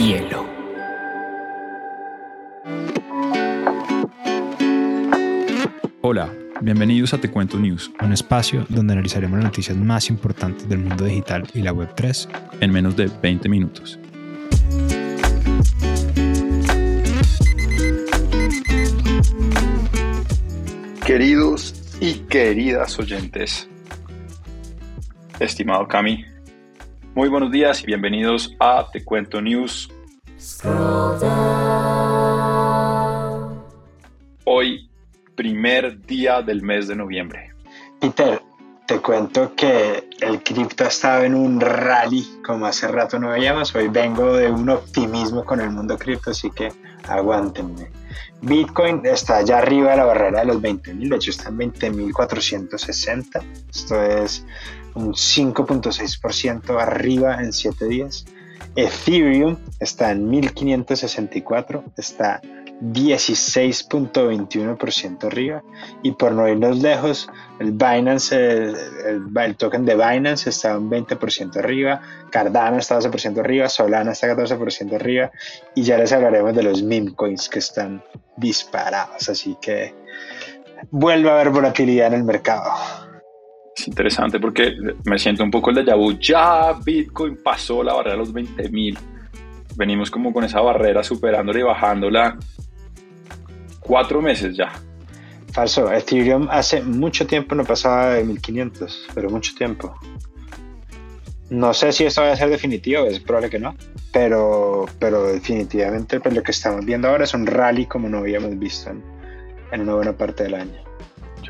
hielo. Hola, bienvenidos a Te Cuento News, un espacio donde analizaremos las noticias más importantes del mundo digital y la Web3 en menos de 20 minutos. Queridos y queridas oyentes, estimado Cami, muy buenos días y bienvenidos a Te Cuento News. Hoy, primer día del mes de noviembre. Peter, te cuento que el cripto ha estado en un rally como hace rato no veíamos. Hoy vengo de un optimismo con el mundo cripto, así que aguántenme. Bitcoin está allá arriba de la barrera de los 20.000, de hecho está en 20.460. Esto es un 5.6% arriba en 7 días. Ethereum está en 1564, está 16.21% arriba. Y por no irnos lejos, el Binance, el, token de Binance está un 20% arriba, Cardano está 12% arriba, Solana está 14% arriba. Y ya les hablaremos de los meme coins que están disparados. Así que vuelve a haber volatilidad en el mercado. Es interesante porque me siento un poco el de vu. Ya Bitcoin pasó la barrera de los 20 mil. Venimos como con esa barrera superándola y bajándola cuatro meses ya. Falso. Ethereum hace mucho tiempo no pasaba de 1500, pero mucho tiempo. No sé si esto va a ser definitivo, es probable que no, pero, pero definitivamente pues, lo que estamos viendo ahora es un rally como no habíamos visto en, en una buena parte del año.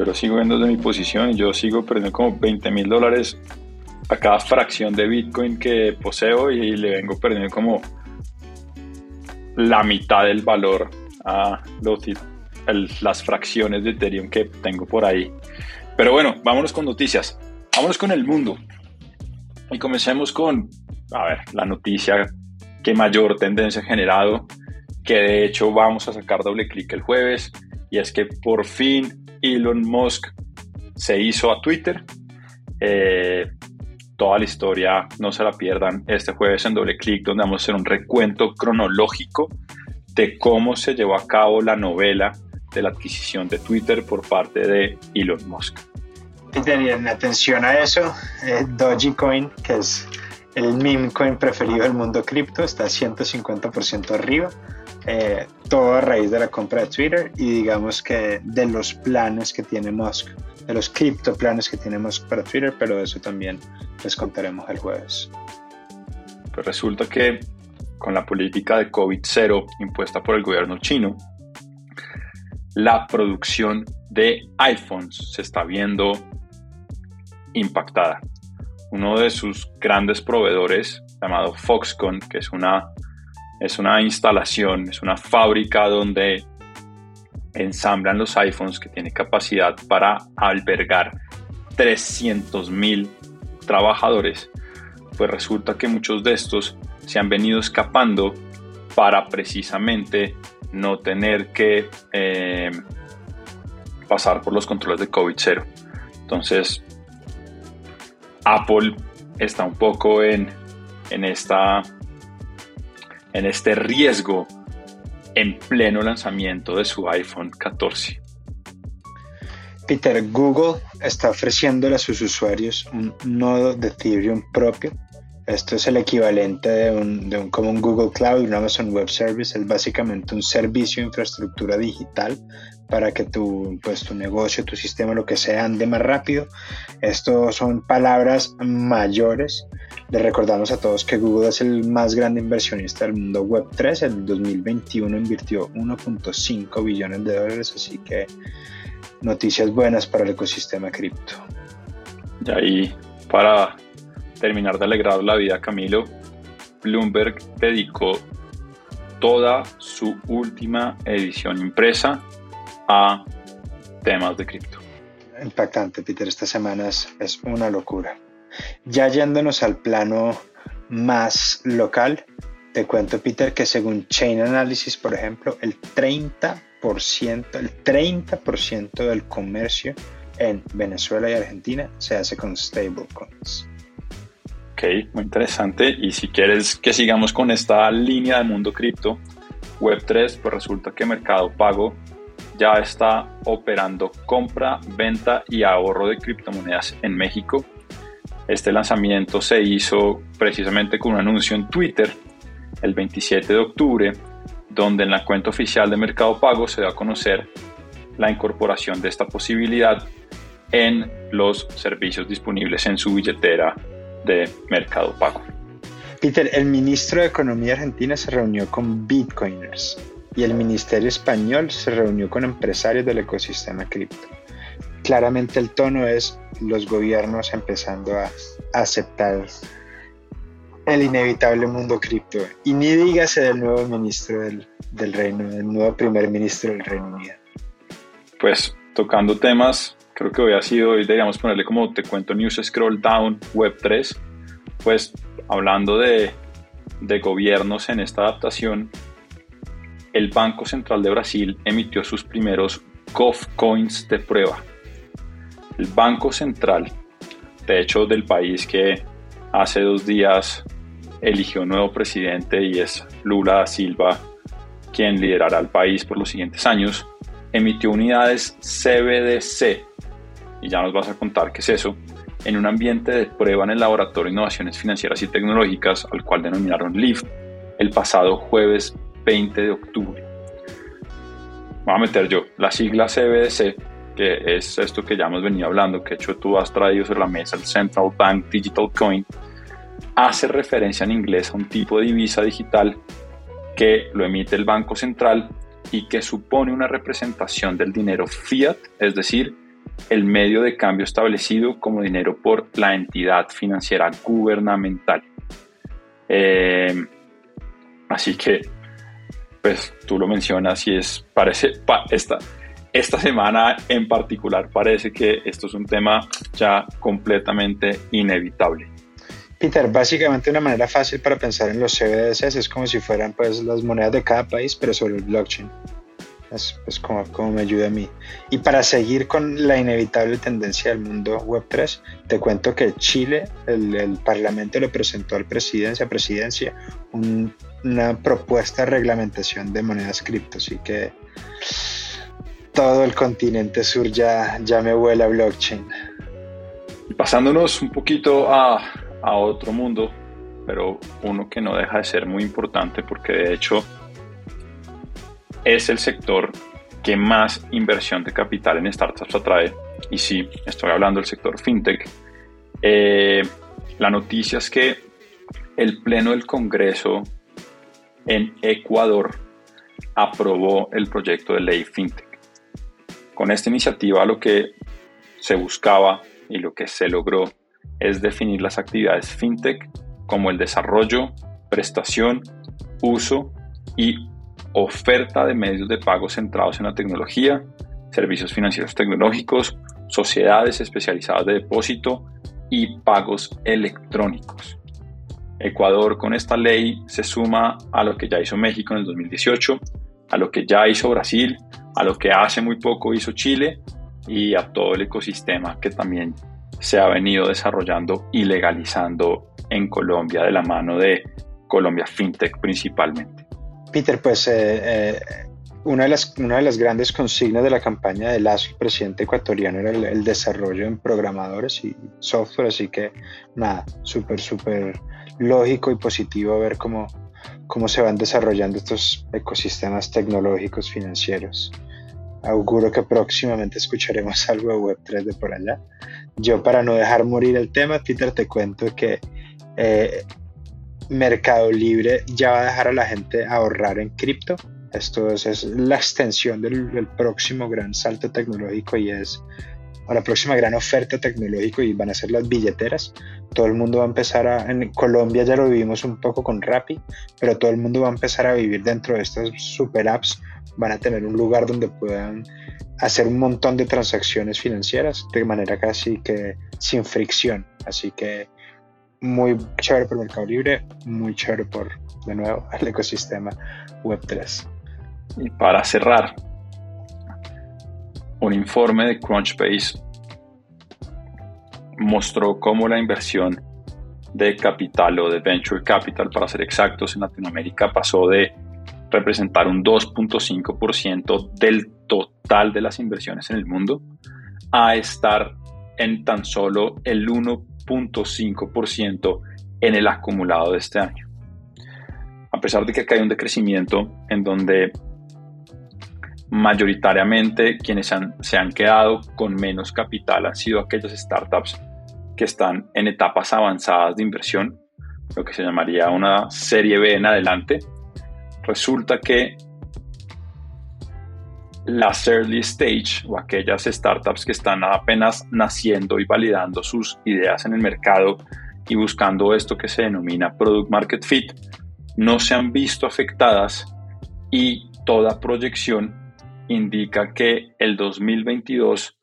Yo lo sigo viendo desde mi posición y yo sigo perdiendo como 20 mil dólares a cada fracción de Bitcoin que poseo y le vengo perdiendo como la mitad del valor a los, las fracciones de Ethereum que tengo por ahí. Pero bueno, vámonos con noticias. Vámonos con el mundo. Y comencemos con, a ver, la noticia que mayor tendencia ha generado, que de hecho vamos a sacar doble clic el jueves, y es que por fin Elon Musk se hizo a Twitter. Eh, toda la historia no se la pierdan este jueves en doble clic, donde vamos a hacer un recuento cronológico de cómo se llevó a cabo la novela de la adquisición de Twitter por parte de Elon Musk. Y atención a eso, eh, Dogecoin, que es el meme coin preferido del mundo cripto, está 150% arriba, eh, todo a raíz de la compra de Twitter y digamos que de los planes que tiene Musk, de los cripto planes que tiene Musk para Twitter, pero eso también les contaremos el jueves. Pues resulta que con la política de COVID-0 impuesta por el gobierno chino, la producción de iPhones se está viendo impactada. Uno de sus grandes proveedores, llamado Foxconn, que es una, es una instalación, es una fábrica donde ensamblan los iPhones que tiene capacidad para albergar 300.000 trabajadores, pues resulta que muchos de estos se han venido escapando para precisamente no tener que eh, pasar por los controles de COVID-0. Entonces, Apple está un poco en, en, esta, en este riesgo en pleno lanzamiento de su iPhone 14. Peter, Google está ofreciéndole a sus usuarios un nodo de Ethereum propio esto es el equivalente de un, de como un Google Cloud, un Amazon Web Service. Es básicamente un servicio de infraestructura digital para que tu, pues, tu negocio, tu sistema, lo que sea, ande más rápido. Esto son palabras mayores. Les recordamos a todos que Google es el más grande inversionista del mundo Web 3. En 2021 invirtió 1.5 billones de dólares, así que noticias buenas para el ecosistema cripto. Y ahí, para terminar de alegrar la vida Camilo, Bloomberg dedicó toda su última edición impresa a temas de cripto. Impactante, Peter, estas semanas es una locura. Ya yéndonos al plano más local, te cuento, Peter, que según Chain Analysis, por ejemplo, el 30%, el 30% del comercio en Venezuela y Argentina se hace con stablecoins. Ok, muy interesante. Y si quieres que sigamos con esta línea de mundo cripto, Web3, pues resulta que Mercado Pago ya está operando compra, venta y ahorro de criptomonedas en México. Este lanzamiento se hizo precisamente con un anuncio en Twitter el 27 de octubre, donde en la cuenta oficial de Mercado Pago se da a conocer la incorporación de esta posibilidad en los servicios disponibles en su billetera de Mercado Pago. Peter, el ministro de Economía argentina se reunió con bitcoiners y el Ministerio Español se reunió con empresarios del ecosistema cripto. Claramente el tono es los gobiernos empezando a aceptar el inevitable mundo cripto. Y ni dígase del nuevo ministro del, del Reino, del nuevo primer ministro del Reino Unido. Pues tocando temas, creo que hoy ha sido, hoy deberíamos ponerle como te cuento News Scroll Down Web 3, pues hablando de, de gobiernos en esta adaptación, el Banco Central de Brasil emitió sus primeros GOF Coins de prueba. El Banco Central, de hecho del país que hace dos días eligió un nuevo presidente y es Lula da Silva quien liderará el país por los siguientes años, emitió unidades CBDC, y ya nos vas a contar qué es eso, en un ambiente de prueba en el Laboratorio de Innovaciones Financieras y Tecnológicas, al cual denominaron LIFT, el pasado jueves 20 de octubre. Voy a meter yo la sigla CBDC, que es esto que ya hemos venido hablando, que de hecho tú has traído sobre la mesa, el Central Bank Digital Coin, hace referencia en inglés a un tipo de divisa digital que lo emite el Banco Central y que supone una representación del dinero fiat, es decir, el medio de cambio establecido como dinero por la entidad financiera gubernamental. Eh, así que, pues tú lo mencionas y es, parece, esta, esta semana en particular parece que esto es un tema ya completamente inevitable. Peter, básicamente una manera fácil para pensar en los CBDCs es como si fueran pues las monedas de cada país, pero sobre el blockchain. Es, como, como, me ayuda a mí. Y para seguir con la inevitable tendencia del mundo Web3, te cuento que Chile, el, Parlamento le presentó al presidencia, presidencia una propuesta de reglamentación de monedas cripto. Así que todo el continente sur ya, ya me huele a blockchain. Pasándonos un poquito a a otro mundo, pero uno que no deja de ser muy importante porque de hecho es el sector que más inversión de capital en startups atrae. Y sí, estoy hablando del sector fintech. Eh, la noticia es que el Pleno del Congreso en Ecuador aprobó el proyecto de ley fintech. Con esta iniciativa lo que se buscaba y lo que se logró es definir las actividades fintech como el desarrollo, prestación, uso y oferta de medios de pago centrados en la tecnología, servicios financieros tecnológicos, sociedades especializadas de depósito y pagos electrónicos. Ecuador con esta ley se suma a lo que ya hizo México en el 2018, a lo que ya hizo Brasil, a lo que hace muy poco hizo Chile y a todo el ecosistema que también se ha venido desarrollando y legalizando en Colombia de la mano de Colombia FinTech principalmente. Peter, pues eh, eh, una, de las, una de las grandes consignas de la campaña de Lazo, el presidente ecuatoriano, era el, desarrollo en programadores y software, así que nada, súper, súper lógico y positivo ver cómo, cómo se van desarrollando estos ecosistemas tecnológicos financieros auguro que próximamente escucharemos algo de Web3 de por allá. Yo para no dejar morir el tema, Peter, te cuento que eh, Mercado Libre ya va a dejar a la gente ahorrar en cripto. Esto es, la extensión del, próximo gran salto tecnológico y es la próxima gran oferta tecnológica y van a ser las billeteras. Todo el mundo va a empezar a, en Colombia ya lo vivimos un poco con Rappi, pero todo el mundo va a empezar a vivir dentro de estas super apps van a tener un lugar donde puedan hacer un montón de transacciones financieras de manera casi que sin fricción. Así que muy chévere por Mercado Libre, muy chévere por, de nuevo, el ecosistema Web3. Y para cerrar, un informe de Crunchbase mostró cómo la inversión de capital o de venture capital, para ser exactos, en Latinoamérica pasó de representar un 2.5% del total de las inversiones en el mundo a estar en tan solo el 1.5% en el acumulado de este año. A pesar de que acá hay un decrecimiento en donde mayoritariamente quienes se han quedado con menos capital han sido aquellas startups que están en etapas avanzadas de inversión, lo que se llamaría una serie B en adelante, resulta que las early stage o aquellas startups que están apenas naciendo y validando sus ideas en el mercado y buscando esto que se denomina product market fit, no se han visto afectadas y toda proyección indica que el 2022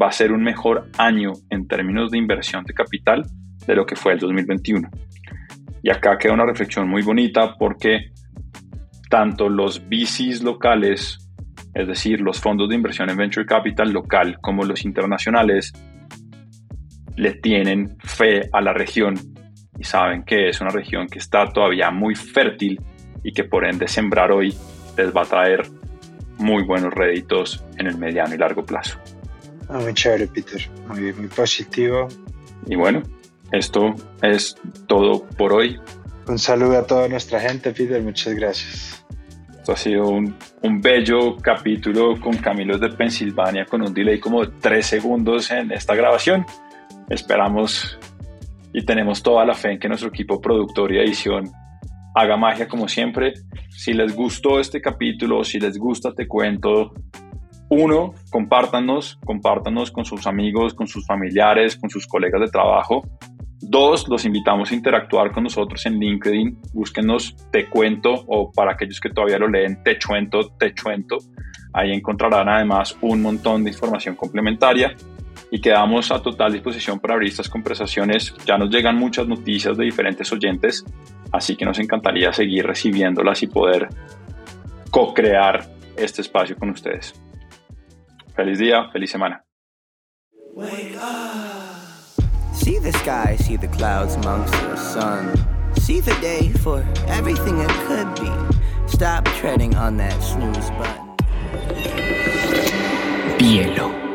va a ser un mejor año en términos de inversión de capital de lo que fue el 2021. Y acá queda una reflexión muy bonita porque tanto los VCs locales, es decir, los fondos de inversión en venture capital local, como los internacionales, le tienen fe a la región y saben que es una región que está todavía muy fértil y que por ende sembrar hoy les va a traer muy buenos réditos en el mediano y largo plazo. Ah, muy chévere, Peter. Muy, muy positivo. Y bueno, esto es todo por hoy. Un saludo a toda nuestra gente, Peter. Muchas gracias. Ha sido un, bello capítulo con Camilos de Pensilvania con un delay como de tres segundos en esta grabación. Esperamos y tenemos toda la fe en que nuestro equipo productor y edición haga magia como siempre. Si les gustó este capítulo, si les gusta Te Cuento, uno, compártanos, compártanos con sus amigos, con sus familiares, con sus colegas de trabajo. Dos, los invitamos a interactuar con nosotros en LinkedIn. Búsquenos Te Cuento o para aquellos que todavía lo leen, Te Chuento, Te Chuento. Ahí encontrarán además un montón de información complementaria y quedamos a total disposición para abrir estas conversaciones. Ya nos llegan muchas noticias de diferentes oyentes, así que nos encantaría seguir recibiéndolas y poder co-crear este espacio con ustedes. Feliz día, feliz semana. See the sky, see the clouds amongst the sun. See the day for everything it could be. Stop treading on that snooze button. Bielo.